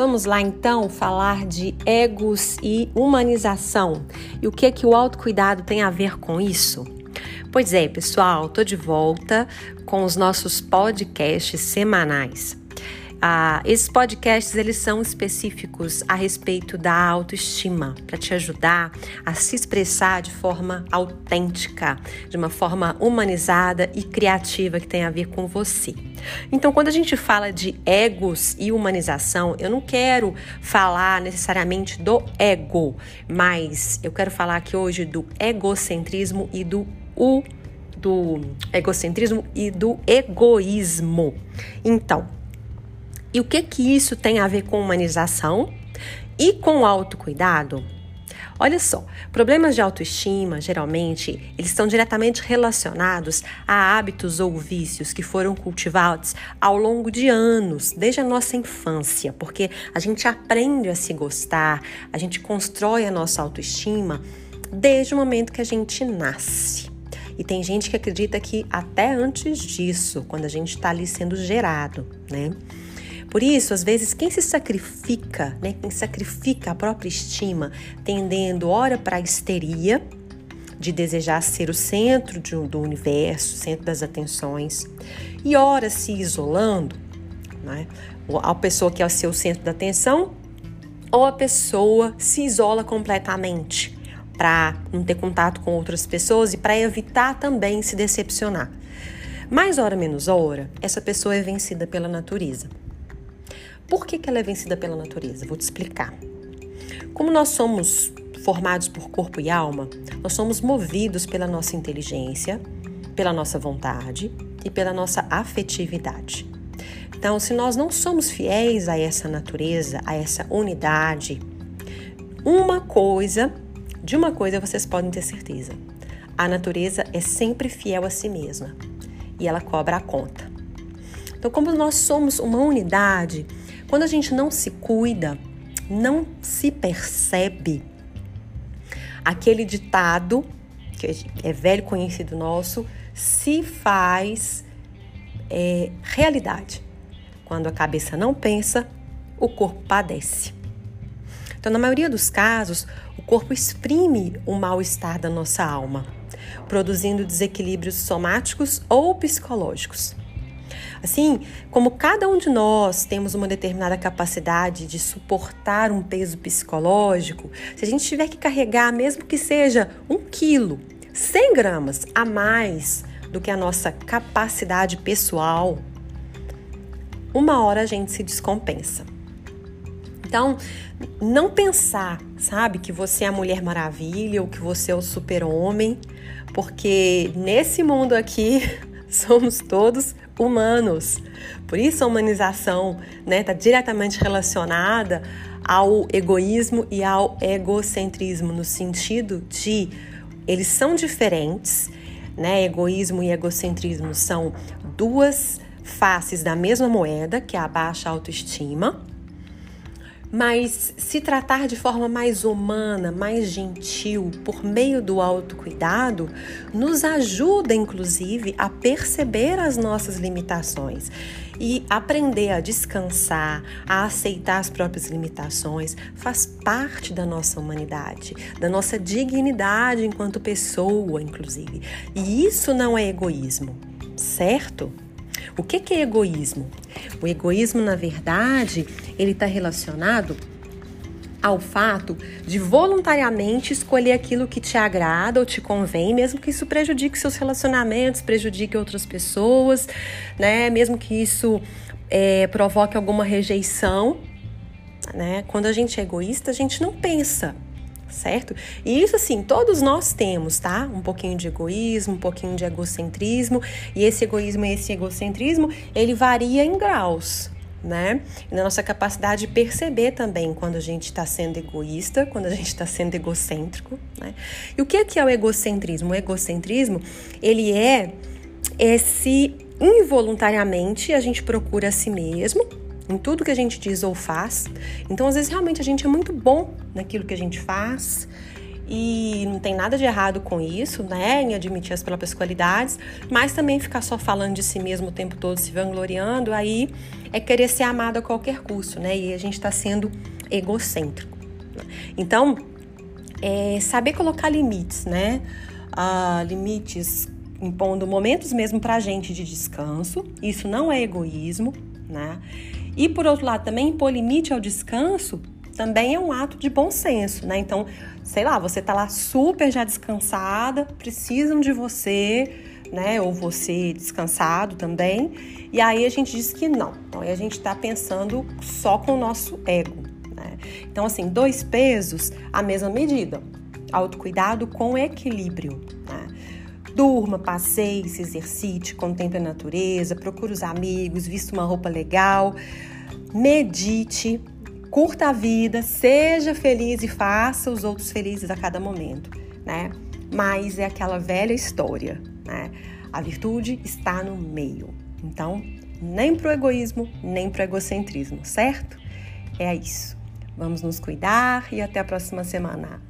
Vamos lá então falar de egos e humanização. E o que é que o autocuidado tem a ver com isso? Pois é, pessoal, tô de volta com os nossos podcasts semanais. Ah, esses podcasts eles são específicos a respeito da autoestima, para te ajudar a se expressar de forma autêntica, de uma forma humanizada e criativa que tem a ver com você. Então, quando a gente fala de egos e humanização, eu não quero falar necessariamente do ego, mas eu quero falar aqui hoje do egocentrismo e do do egocentrismo e do egoísmo. Então, e o que que isso tem a ver com humanização e com autocuidado? Olha só, problemas de autoestima, geralmente, eles estão diretamente relacionados a hábitos ou vícios que foram cultivados ao longo de anos, desde a nossa infância, porque a gente aprende a se gostar, a gente constrói a nossa autoestima desde o momento que a gente nasce. E tem gente que acredita que até antes disso, quando a gente está ali sendo gerado, né? Por isso, às vezes, quem se sacrifica, né, quem sacrifica a própria estima, tendendo ora para a histeria, de desejar ser o centro de, do universo, centro das atenções, e ora se isolando, né, a pessoa que é o seu centro da atenção, ou a pessoa se isola completamente para não ter contato com outras pessoas e para evitar também se decepcionar. Mais hora menos hora, essa pessoa é vencida pela natureza. Por que, que ela é vencida pela natureza? Vou te explicar. Como nós somos formados por corpo e alma, nós somos movidos pela nossa inteligência, pela nossa vontade e pela nossa afetividade. Então, se nós não somos fiéis a essa natureza, a essa unidade, uma coisa, de uma coisa vocês podem ter certeza: a natureza é sempre fiel a si mesma e ela cobra a conta. Então, como nós somos uma unidade, quando a gente não se cuida, não se percebe, aquele ditado, que é velho conhecido nosso, se faz é, realidade. Quando a cabeça não pensa, o corpo padece. Então, na maioria dos casos, o corpo exprime o mal-estar da nossa alma, produzindo desequilíbrios somáticos ou psicológicos. Assim, como cada um de nós temos uma determinada capacidade de suportar um peso psicológico, se a gente tiver que carregar, mesmo que seja um quilo, 100 gramas a mais do que a nossa capacidade pessoal, uma hora a gente se descompensa. Então, não pensar, sabe, que você é a Mulher Maravilha ou que você é o super-homem, porque nesse mundo aqui somos todos humanos. Por isso a humanização está né, tá diretamente relacionada ao egoísmo e ao egocentrismo, no sentido de eles são diferentes, né? Egoísmo e egocentrismo são duas faces da mesma moeda, que é a baixa autoestima. Mas se tratar de forma mais humana, mais gentil, por meio do autocuidado, nos ajuda, inclusive, a perceber as nossas limitações e aprender a descansar, a aceitar as próprias limitações, faz parte da nossa humanidade, da nossa dignidade enquanto pessoa, inclusive. E isso não é egoísmo, certo? O que é egoísmo? O egoísmo, na verdade, ele está relacionado ao fato de voluntariamente escolher aquilo que te agrada ou te convém, mesmo que isso prejudique seus relacionamentos, prejudique outras pessoas, né? Mesmo que isso é, provoque alguma rejeição, né? Quando a gente é egoísta, a gente não pensa certo? E isso assim, todos nós temos, tá? Um pouquinho de egoísmo, um pouquinho de egocentrismo, e esse egoísmo e esse egocentrismo, ele varia em graus, né? E na nossa capacidade de perceber também quando a gente está sendo egoísta, quando a gente está sendo egocêntrico, né? E o que é, que é o egocentrismo? O egocentrismo, ele é esse involuntariamente a gente procura a si mesmo, em tudo que a gente diz ou faz. Então, às vezes, realmente a gente é muito bom naquilo que a gente faz e não tem nada de errado com isso, né, em admitir as próprias qualidades, mas também ficar só falando de si mesmo o tempo todo, se vangloriando, aí é querer ser amado a qualquer custo, né, e a gente está sendo egocêntrico. Então, é saber colocar limites, né, ah, limites impondo momentos mesmo para a gente de descanso, isso não é egoísmo, né, e por outro lado também impor limite ao descanso também é um ato de bom senso, né? Então, sei lá, você tá lá super já descansada, precisam de você, né? Ou você descansado também. E aí a gente diz que não. Então, aí a gente tá pensando só com o nosso ego, né? Então, assim, dois pesos, a mesma medida. Autocuidado com equilíbrio, né? Durma, passeie, se exercite, contemple a natureza, procure os amigos, vista uma roupa legal, medite, curta a vida, seja feliz e faça os outros felizes a cada momento, né? Mas é aquela velha história, né? A virtude está no meio. Então, nem pro egoísmo, nem pro egocentrismo, certo? É isso. Vamos nos cuidar e até a próxima semana.